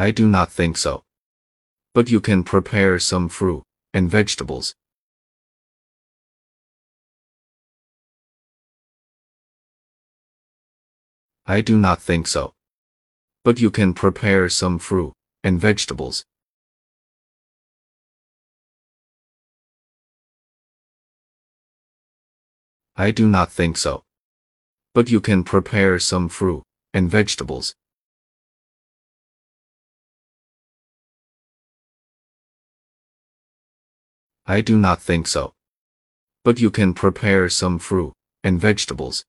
I do not think so. But you can prepare some fruit and vegetables. I do not think so. But you can prepare some fruit and vegetables. I do not think so. But you can prepare some fruit and vegetables. I do not think so. But you can prepare some fruit and vegetables.